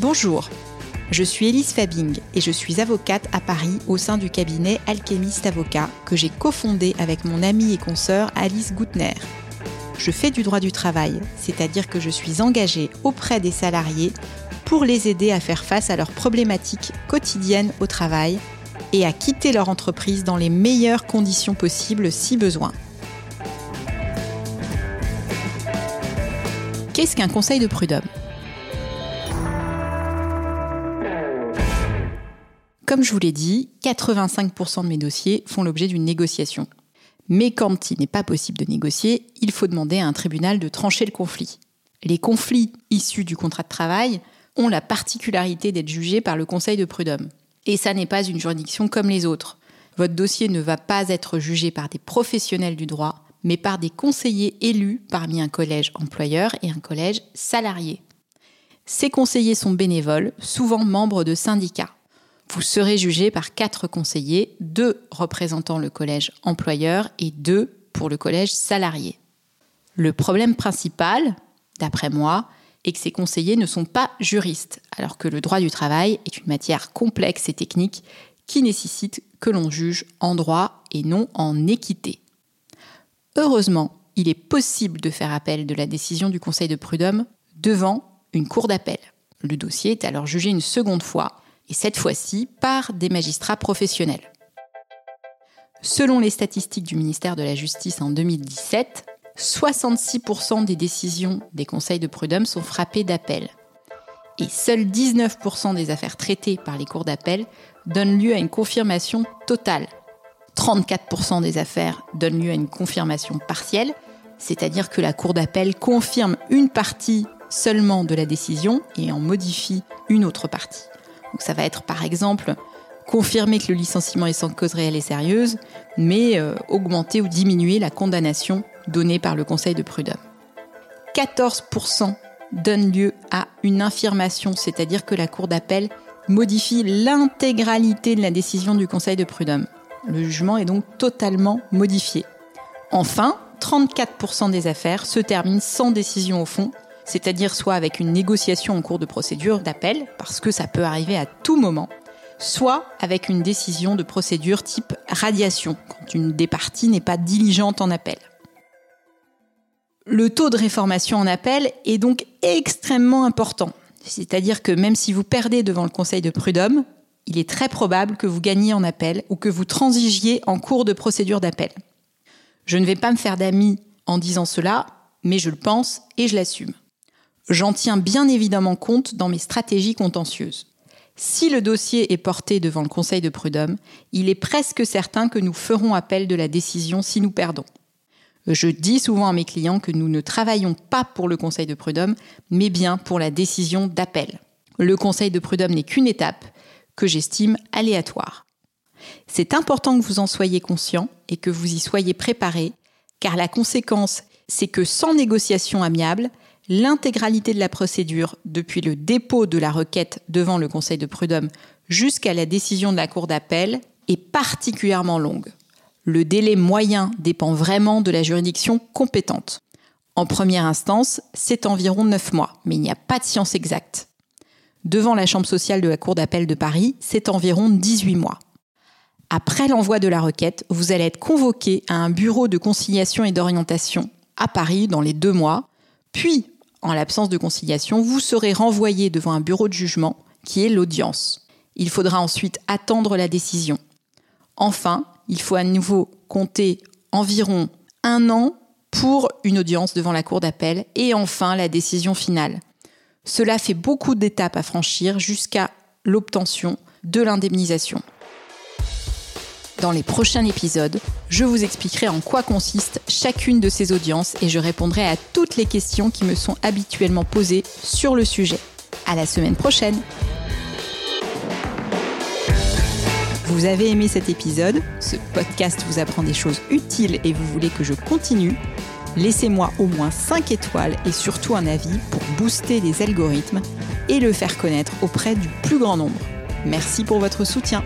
Bonjour, je suis Elise Fabing et je suis avocate à Paris au sein du cabinet Alchemist Avocat que j'ai cofondé avec mon amie et consoeur Alice Goutner. Je fais du droit du travail, c'est-à-dire que je suis engagée auprès des salariés pour les aider à faire face à leurs problématiques quotidiennes au travail et à quitter leur entreprise dans les meilleures conditions possibles si besoin. Qu'est-ce qu'un conseil de prud'homme? Comme je vous l'ai dit, 85% de mes dossiers font l'objet d'une négociation. Mais quand il n'est pas possible de négocier, il faut demander à un tribunal de trancher le conflit. Les conflits issus du contrat de travail ont la particularité d'être jugés par le Conseil de prud'homme. Et ça n'est pas une juridiction comme les autres. Votre dossier ne va pas être jugé par des professionnels du droit, mais par des conseillers élus parmi un collège employeur et un collège salarié. Ces conseillers sont bénévoles, souvent membres de syndicats. Vous serez jugé par quatre conseillers, deux représentant le collège employeur et deux pour le collège salarié. Le problème principal, d'après moi, est que ces conseillers ne sont pas juristes, alors que le droit du travail est une matière complexe et technique qui nécessite que l'on juge en droit et non en équité. Heureusement, il est possible de faire appel de la décision du Conseil de prud'homme devant une cour d'appel. Le dossier est alors jugé une seconde fois et cette fois-ci par des magistrats professionnels. Selon les statistiques du ministère de la Justice en 2017, 66% des décisions des conseils de prud'homme sont frappées d'appel. Et seuls 19% des affaires traitées par les cours d'appel donnent lieu à une confirmation totale. 34% des affaires donnent lieu à une confirmation partielle, c'est-à-dire que la cour d'appel confirme une partie seulement de la décision et en modifie une autre partie. Donc ça va être par exemple confirmer que le licenciement est sans cause réelle et sérieuse, mais euh, augmenter ou diminuer la condamnation donnée par le Conseil de prud'homme. 14% donnent lieu à une infirmation, c'est-à-dire que la Cour d'appel modifie l'intégralité de la décision du Conseil de prud'homme. Le jugement est donc totalement modifié. Enfin, 34% des affaires se terminent sans décision au fond, c'est-à-dire soit avec une négociation en cours de procédure d'appel, parce que ça peut arriver à tout moment, soit avec une décision de procédure type radiation, quand une des parties n'est pas diligente en appel. Le taux de réformation en appel est donc extrêmement important. C'est-à-dire que même si vous perdez devant le Conseil de prud'homme, il est très probable que vous gagniez en appel ou que vous transigiez en cours de procédure d'appel. Je ne vais pas me faire d'amis en disant cela, mais je le pense et je l'assume. J'en tiens bien évidemment compte dans mes stratégies contentieuses. Si le dossier est porté devant le Conseil de prud'homme, il est presque certain que nous ferons appel de la décision si nous perdons. Je dis souvent à mes clients que nous ne travaillons pas pour le Conseil de prud'homme, mais bien pour la décision d'appel. Le Conseil de prud'homme n'est qu'une étape que j'estime aléatoire. C'est important que vous en soyez conscient et que vous y soyez préparé, car la conséquence, c'est que sans négociation amiable, l'intégralité de la procédure, depuis le dépôt de la requête devant le Conseil de prud'homme jusqu'à la décision de la Cour d'appel, est particulièrement longue. Le délai moyen dépend vraiment de la juridiction compétente. En première instance, c'est environ 9 mois, mais il n'y a pas de science exacte. Devant la Chambre sociale de la Cour d'appel de Paris, c'est environ 18 mois. Après l'envoi de la requête, vous allez être convoqué à un bureau de conciliation et d'orientation à Paris dans les deux mois, puis en l'absence de conciliation, vous serez renvoyé devant un bureau de jugement qui est l'audience. Il faudra ensuite attendre la décision. Enfin, il faut à nouveau compter environ un an pour une audience devant la cour d'appel et enfin la décision finale. Cela fait beaucoup d'étapes à franchir jusqu'à l'obtention de l'indemnisation. Dans les prochains épisodes, je vous expliquerai en quoi consiste chacune de ces audiences et je répondrai à toutes les questions qui me sont habituellement posées sur le sujet. À la semaine prochaine! Vous avez aimé cet épisode, ce podcast vous apprend des choses utiles et vous voulez que je continue, laissez-moi au moins 5 étoiles et surtout un avis pour booster les algorithmes et le faire connaître auprès du plus grand nombre. Merci pour votre soutien.